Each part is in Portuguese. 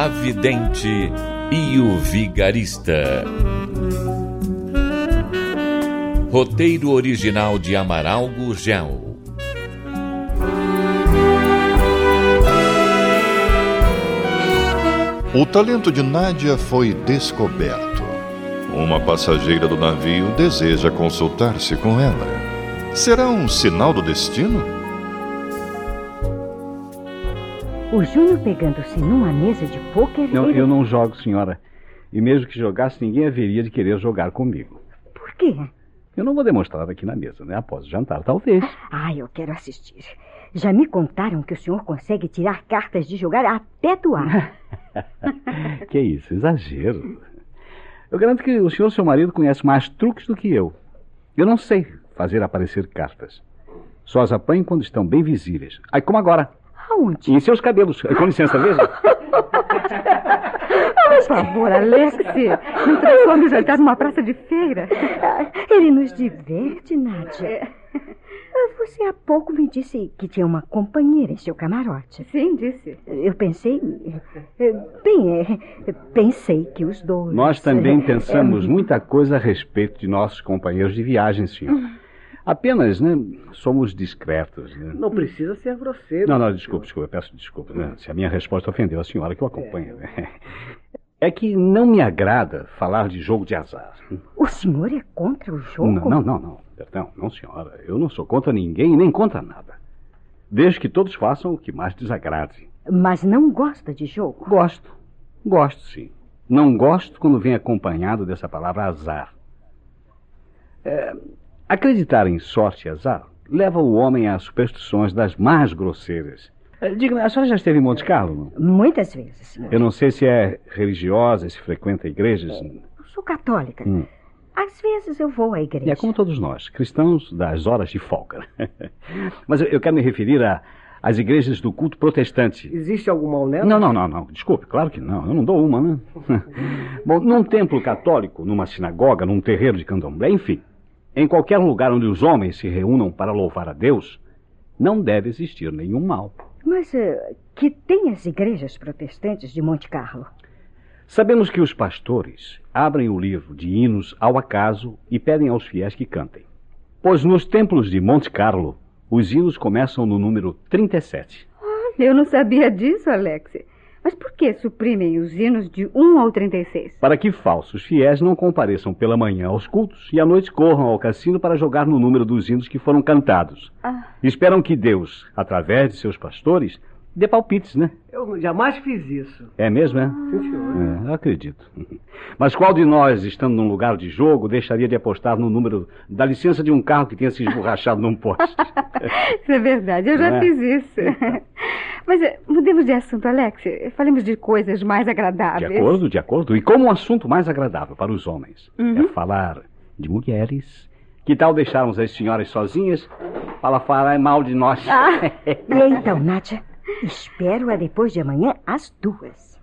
A Vidente e o Vigarista. Roteiro original de Amaral Gurgel. O talento de Nádia foi descoberto. Uma passageira do navio deseja consultar-se com ela. Será um sinal do destino? O Júnior pegando-se numa mesa de pôquer. Não, ele- eu não jogo, senhora. E mesmo que jogasse, ninguém haveria de querer jogar comigo. Por quê? Eu não vou demonstrar aqui na mesa, né? Após o jantar, talvez. Ah, eu quero assistir. Já me contaram que o senhor consegue tirar cartas de jogar até do ar. que isso, exagero. Eu garanto que o senhor, seu marido, conhece mais truques do que eu. Eu não sei fazer aparecer cartas. Só as apanho quando estão bem visíveis. Aí, como agora. Aonde? Em seus cabelos. Com licença, veja. Por favor, Alex, não transforme o jantar numa praça de feira. Ah, Ele nos diverte, Nádia. Ah, Você há pouco me disse que tinha uma companheira em seu camarote. Sim, disse. Eu pensei. eh, Bem, eh, pensei que os dois. Nós também eh, pensamos muita coisa a respeito de nossos companheiros de viagem, senhor. Apenas, né, somos discretos. Né? Não precisa ser grosseiro. Não, não, desculpe, desculpe, eu peço desculpa. Né? Se a minha resposta ofendeu a senhora que o acompanha. né? É que não me agrada falar de jogo de azar. O senhor é contra o jogo? Não, não, não, não. Perdão, não, senhora. Eu não sou contra ninguém e nem contra nada. Desde que todos façam o que mais desagrade. Mas não gosta de jogo? Gosto. Gosto, sim. Não gosto quando vem acompanhado dessa palavra azar. É, acreditar em sorte e azar leva o homem a superstições das mais grosseiras. É, Diga, a senhora já esteve em Monte Carlo? Não? Muitas vezes, senhor. Eu não sei se é religiosa, se frequenta igrejas. Eu sou católica. Hum. Às vezes eu vou à igreja. É como todos nós, cristãos das horas de folga. Mas eu- quero me referir a- às igrejas do culto protestante. Existe algum mal nela? Não, não, não, não. Desculpe, claro que não. Eu não dou uma, né? Bom, num templo católico, numa sinagoga, num terreiro de candomblé, enfim. Em qualquer lugar onde os homens se reúnam para louvar a Deus, não deve existir nenhum mal. Mas eh, que tem as igrejas protestantes de Monte Carlo? Sabemos que os pastores abrem o livro de hinos ao acaso e pedem aos fiéis que cantem. Pois nos templos de Monte Carlo, os hinos começam no número 37. Eu não sabia disso, Alex. Mas por que suprimem os hinos de 1 ao 36? Para que falsos fiéis não compareçam pela manhã aos cultos e à noite corram ao cassino para jogar no número dos hinos que foram cantados. Ah. Esperam que Deus, através de seus pastores, dê palpites, né? Eu jamais fiz isso. É mesmo, é? Sim, senhor. É, eu acredito. Mas qual de nós, estando num lugar de jogo, deixaria de apostar no número da licença de um carro que tenha se esborrachado num poste? Isso é verdade, eu já é? fiz isso. Mas eh, mudemos de assunto, Alex. Falemos de coisas mais De agradáveis. acordo, de acordo. E como um assunto mais agradável para os homens Uhum. é falar de mulheres, que tal deixarmos as senhoras sozinhas para falar mal de nós? Ah, e então, Nádia? Espero a depois de amanhã às duas.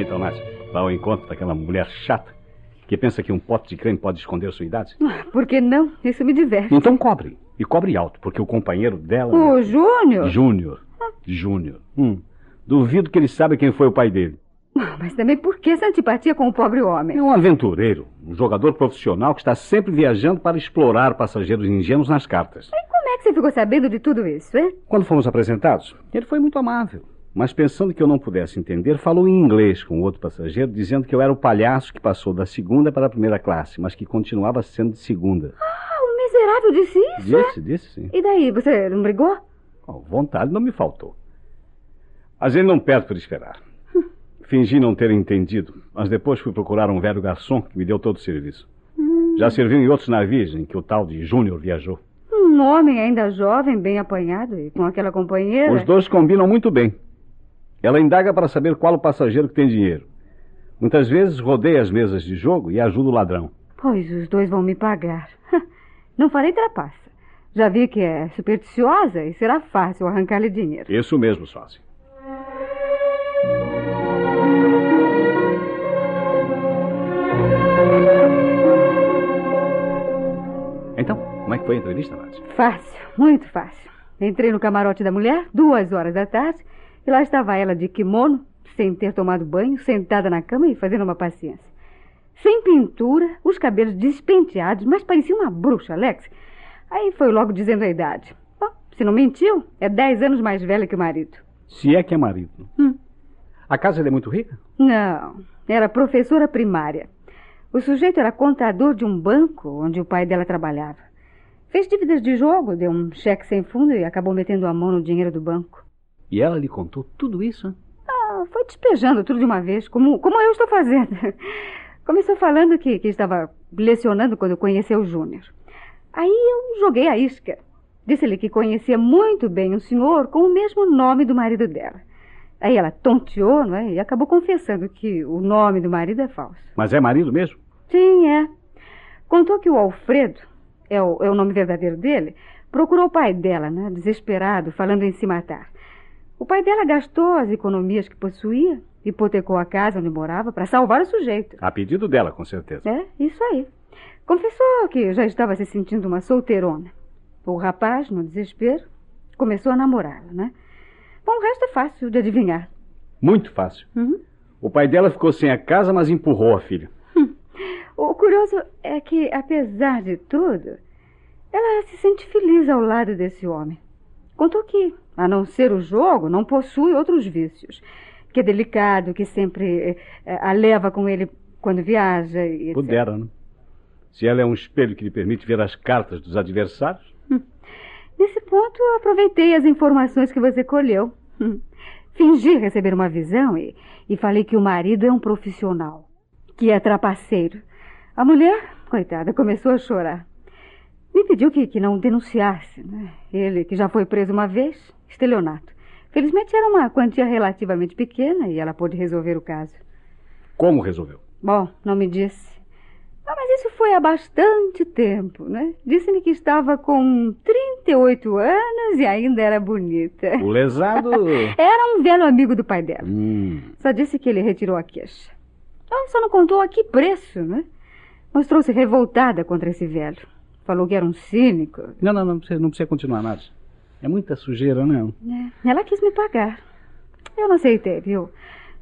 Então, Nádia, vai ao encontro daquela mulher chata que pensa que um pote de creme pode esconder sua idade? Por que não? Isso me diverte. Então cobre. E cobre alto, porque o companheiro dela. O Júnior? Júnior. Júnior. Hum. Duvido que ele saiba quem foi o pai dele. Mas também por que essa antipatia com o pobre homem? É um aventureiro, um jogador profissional que está sempre viajando para explorar passageiros ingênuos nas cartas. Como é que você ficou sabendo de tudo isso, hein? Quando fomos apresentados, ele foi muito amável. Mas pensando que eu não pudesse entender, falou em inglês com o outro passageiro, dizendo que eu era o palhaço que passou da segunda para a primeira classe, mas que continuava sendo de segunda. Ah, o miserável disse isso? Disse, disse sim. E daí, você não brigou? Oh, vontade não me faltou. Mas ele não perde por esperar. Fingi não ter entendido, mas depois fui procurar um velho garçom que me deu todo o serviço. Hum. Já serviu em outros navios em que o tal de Júnior viajou. Um homem ainda jovem, bem apanhado e com aquela companheira. Os dois combinam muito bem. Ela indaga para saber qual o passageiro que tem dinheiro. Muitas vezes rodeia as mesas de jogo e ajuda o ladrão. Pois os dois vão me pagar. Não farei trapaça. Já vi que é supersticiosa e será fácil arrancar-lhe dinheiro. Isso mesmo, Sócia. Então, como é que foi a entrevista, Nath? Fácil, muito fácil. Entrei no camarote da mulher, duas horas da tarde, e lá estava ela de kimono, sem ter tomado banho, sentada na cama e fazendo uma paciência. Sem pintura, os cabelos despenteados, mas parecia uma bruxa, Alex. Aí foi logo dizendo a idade. Bom, se não mentiu, é dez anos mais velha que o marido. Se é que é marido. Hum. A casa é muito rica? Não, era professora primária. O sujeito era contador de um banco onde o pai dela trabalhava. Fez dívidas de jogo, deu um cheque sem fundo e acabou metendo a mão no dinheiro do banco. E ela lhe contou tudo isso? Ah, foi despejando tudo de uma vez, como, como eu estou fazendo. Começou falando que, que estava lecionando quando conheceu o Júnior. Aí eu joguei a isca. Disse-lhe que conhecia muito bem um senhor com o mesmo nome do marido dela. Aí ela tonteou, não é? E acabou confessando que o nome do marido é falso. Mas é marido mesmo? Sim, é. Contou que o Alfredo, é o, é o nome verdadeiro dele, procurou o pai dela, né? Desesperado, falando em se matar. O pai dela gastou as economias que possuía, hipotecou a casa onde morava para salvar o sujeito. A pedido dela, com certeza. É, isso aí. Confessou que já estava se sentindo uma solteirona. O rapaz, no desespero, começou a namorá-la, né? Bom, o resto é fácil de adivinhar. Muito fácil. Uhum. O pai dela ficou sem a casa, mas empurrou a filha. Hum. O curioso é que, apesar de tudo, ela se sente feliz ao lado desse homem. Contou que, a não ser o jogo, não possui outros vícios. Que é delicado, que sempre é, a leva com ele quando viaja. E Pudera, né? Se ela é um espelho que lhe permite ver as cartas dos adversários, Nesse ponto, aproveitei as informações que você colheu. Fingi receber uma visão e, e falei que o marido é um profissional, que é trapaceiro. A mulher, coitada, começou a chorar. Me pediu que, que não denunciasse. Né? Ele, que já foi preso uma vez, estelionato. Felizmente era uma quantia relativamente pequena e ela pôde resolver o caso. Como resolveu? Bom, não me disse. Ah, mas isso foi há bastante tempo, né? Disse-me que estava com 38 anos e ainda era bonita. O lesado. era um velho amigo do pai dela. Hum. Só disse que ele retirou a queixa. Ah, só não contou a que preço, né? Mostrou-se revoltada contra esse velho. Falou que era um cínico. Não, não, não precisa, não precisa continuar nada. É muita sujeira, não. É, ela quis me pagar. Eu não aceitei, viu?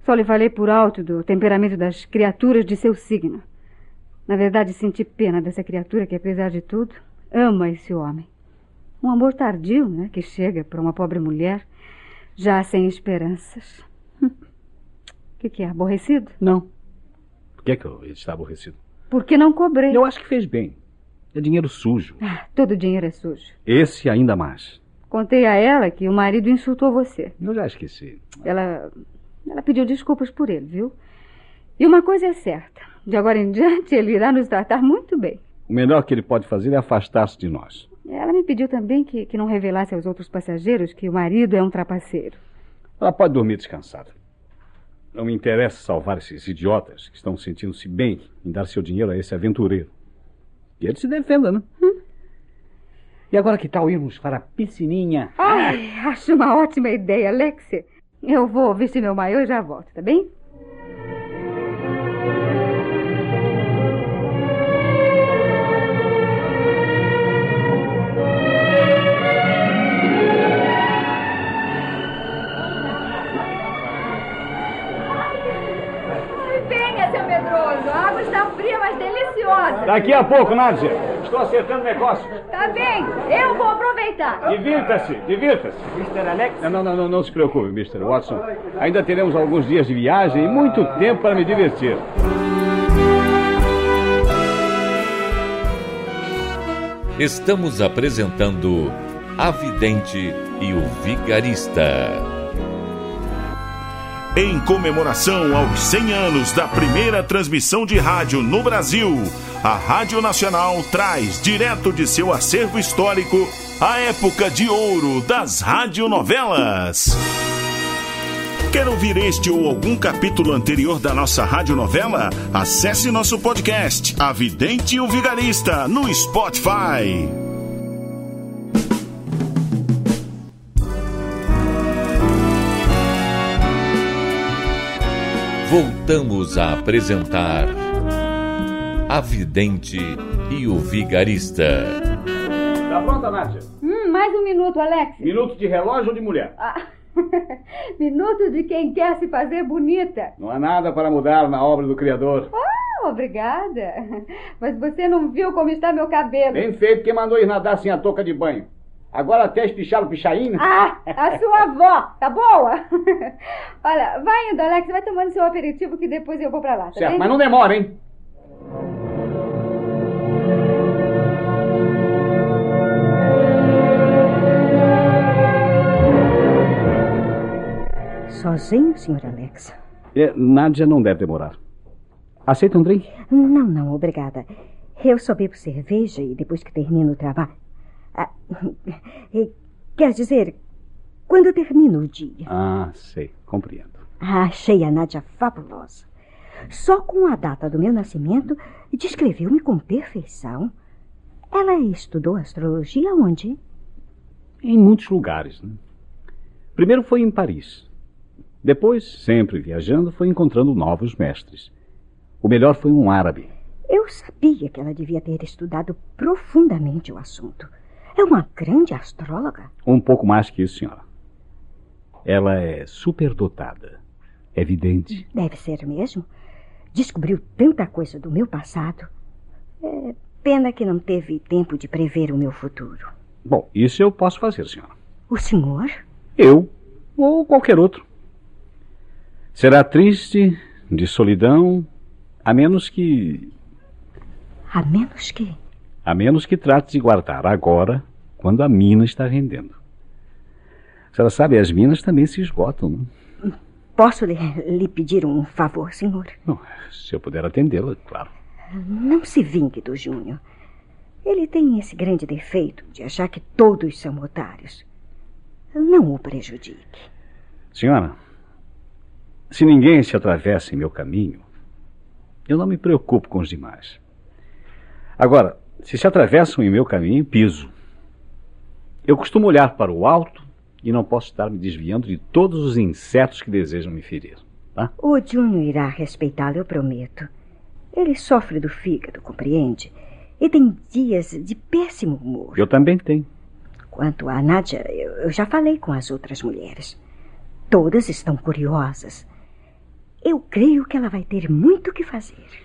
Só lhe falei por alto do temperamento das criaturas de seu signo. Na verdade, senti pena dessa criatura que, apesar de tudo, ama esse homem. Um amor tardio, né? Que chega para uma pobre mulher já sem esperanças. O que, que é? Aborrecido? Não. Por que, é que ele está aborrecido? Porque não cobrei. Eu acho que fez bem. É dinheiro sujo. Ah, todo dinheiro é sujo. Esse ainda mais. Contei a ela que o marido insultou você. Eu já esqueci. Ela, ela pediu desculpas por ele, viu? E uma coisa é certa. De agora em diante, ele irá nos tratar muito bem. O melhor que ele pode fazer é afastar-se de nós. Ela me pediu também que, que não revelasse aos outros passageiros que o marido é um trapaceiro. Ela pode dormir descansada. Não me interessa salvar esses idiotas que estão sentindo-se bem em dar seu dinheiro a esse aventureiro. E ele se defenda, né? Hum? E agora que tal irmos para a piscininha? Ai, acho uma ótima ideia, Alexia. Eu vou vestir meu maiô e já volto, tá bem? Daqui a pouco, Nádia. Estou acertando o negócio. Tá bem, eu vou aproveitar. Divirta-se, divirta-se. Mr. Alex? Não, não, não, não se preocupe, Mr. Watson. Ainda teremos alguns dias de viagem e muito tempo para me divertir. Estamos apresentando A Vidente e o Vigarista. Em comemoração aos 100 anos da primeira transmissão de rádio no Brasil, a Rádio Nacional traz direto de seu acervo histórico a época de ouro das radionovelas. Quer ouvir este ou algum capítulo anterior da nossa radionovela? Acesse nosso podcast, A Vidente e o Vigarista, no Spotify. Voltamos a apresentar A Vidente e o Vigarista. Tá pronta, Nádia? Hum, mais um minuto, Alex. Minuto de relógio ou de mulher? Ah. Minuto de quem quer se fazer bonita. Não há nada para mudar na obra do Criador. Ah, obrigada. Mas você não viu como está meu cabelo. Bem feito quem mandou ir nadar sem a touca de banho. Agora até espichar o pichaína. Ah, a sua avó, tá boa? Olha, vai indo, Alex, vai tomando seu aperitivo que depois eu vou pra lá, tá certo, bem? mas não demora, hein? Sozinho, senhor Alex? É, Nádia não deve demorar. Aceita um drink? Não, não, obrigada. Eu só bebo cerveja e depois que termino o trabalho. Ah, quer dizer, quando eu termino o dia. Ah, sei, compreendo. Achei a Nádia fabulosa. Só com a data do meu nascimento, descreveu-me com perfeição. Ela estudou astrologia onde? Em muitos lugares. Né? Primeiro foi em Paris. Depois, sempre viajando, foi encontrando novos mestres. O melhor foi um árabe. Eu sabia que ela devia ter estudado profundamente o assunto. É uma grande astróloga. Um pouco mais que isso, senhora. Ela é superdotada. Evidente. Deve ser mesmo. Descobriu tanta coisa do meu passado. É pena que não teve tempo de prever o meu futuro. Bom, isso eu posso fazer, senhora. O senhor? Eu ou qualquer outro. Será triste, de solidão, a menos que. A menos que. A menos que trate de guardar agora, quando a mina está rendendo. A senhora sabe, as minas também se esgotam. Não? Posso lhe, lhe pedir um favor, senhor? Não, se eu puder atendê-la, claro. Não se vingue do Júnior. Ele tem esse grande defeito de achar que todos são otários. Não o prejudique. Senhora, se ninguém se atravessa em meu caminho, eu não me preocupo com os demais. Agora, se se atravessam em meu caminho, piso. Eu costumo olhar para o alto e não posso estar me desviando de todos os insetos que desejam me ferir. Tá? O Júnior irá respeitá-lo, eu prometo. Ele sofre do fígado, compreende? E tem dias de péssimo humor. Eu também tenho. Quanto a Nádia, eu, eu já falei com as outras mulheres. Todas estão curiosas. Eu creio que ela vai ter muito o que fazer.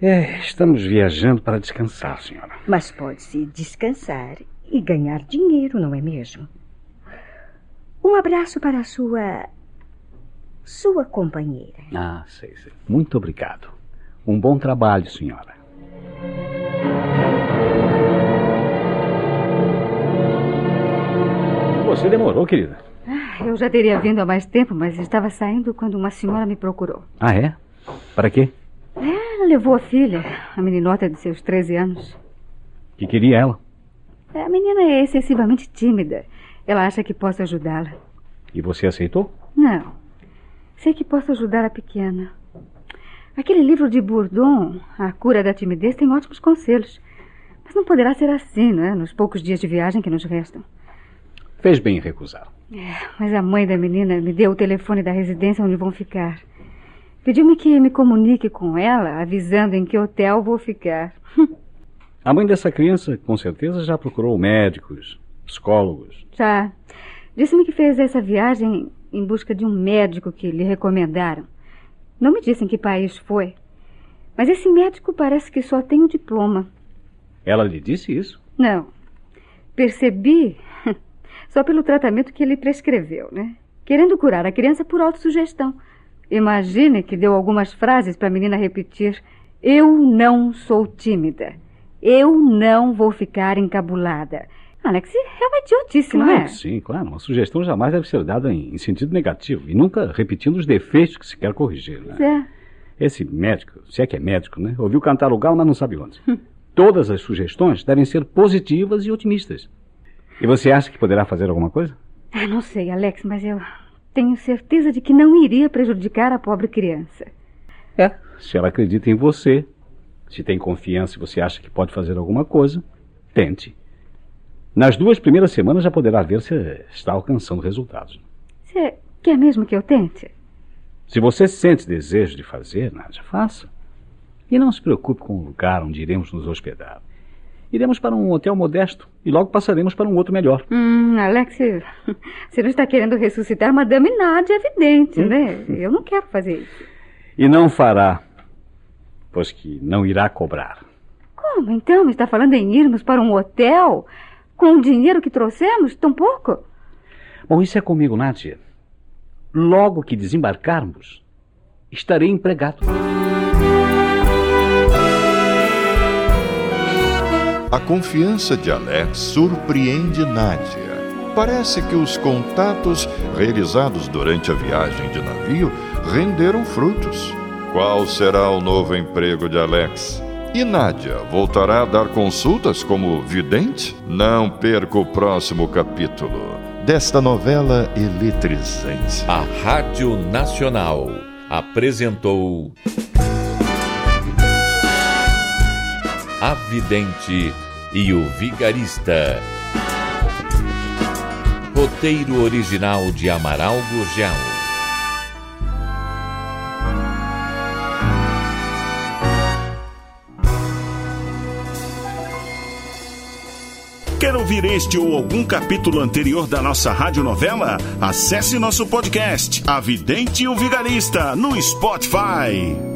É, estamos viajando para descansar, senhora. Mas pode-se descansar e ganhar dinheiro, não é mesmo? Um abraço para a sua. sua companheira. Ah, sei, sei. Muito obrigado. Um bom trabalho, senhora. Você demorou, querida. Ah, eu já teria vindo há mais tempo, mas estava saindo quando uma senhora me procurou. Ah, é? Para quê? É, ela levou a filha, a meninota de seus 13 anos. O que queria ela? A menina é excessivamente tímida. Ela acha que posso ajudá-la. E você aceitou? Não. Sei que posso ajudar a pequena. Aquele livro de Bourdon, A Cura da Timidez, tem ótimos conselhos. Mas não poderá ser assim, não é? Nos poucos dias de viagem que nos restam. Fez bem em recusar. É, mas a mãe da menina me deu o telefone da residência onde vão ficar. Pediu-me que me comunique com ela, avisando em que hotel vou ficar. A mãe dessa criança, com certeza, já procurou médicos, psicólogos. Já. Disse-me que fez essa viagem em busca de um médico que lhe recomendaram. Não me disse em que país foi. Mas esse médico parece que só tem o diploma. Ela lhe disse isso? Não. Percebi só pelo tratamento que ele prescreveu, né? Querendo curar a criança por autossugestão. Imagine que deu algumas frases para a menina repetir: Eu não sou tímida. Eu não vou ficar encabulada. Alex, é uma idiotice, claro, não é? Sim, claro. Uma sugestão jamais deve ser dada em, em sentido negativo e nunca repetindo os defeitos que se quer corrigir. Né? É. Esse médico, se é que é médico, né? Ouviu cantar o galo, mas não sabe onde. Todas as sugestões devem ser positivas e otimistas. E você acha que poderá fazer alguma coisa? Ah, não sei, Alex, mas eu tenho certeza de que não iria prejudicar a pobre criança. É, se ela acredita em você, se tem confiança e você acha que pode fazer alguma coisa, tente. Nas duas primeiras semanas já poderá ver se está alcançando resultados. Você quer mesmo que eu tente? Se você sente desejo de fazer, Nádia, faça. E não se preocupe com o lugar onde iremos nos hospedar. Iremos para um hotel modesto e logo passaremos para um outro melhor. Hum, Alex, você não está querendo ressuscitar Madame Nádia, é evidente, hum. né? Eu não quero fazer isso. E não fará, pois que não irá cobrar. Como então? Está falando em irmos para um hotel com o dinheiro que trouxemos? Tão pouco? Bom, isso é comigo, Nádia. Logo que desembarcarmos, estarei empregado. A confiança de Alex surpreende Nádia. Parece que os contatos realizados durante a viagem de navio renderam frutos. Qual será o novo emprego de Alex? E Nádia voltará a dar consultas como vidente? Não perca o próximo capítulo desta novela eletrizante. A Rádio Nacional apresentou. A Vidente e o Vigarista. Roteiro original de Amaral Gurgel. Quer ouvir este ou algum capítulo anterior da nossa radionovela? Acesse nosso podcast, A Vidente e o Vigarista, no Spotify.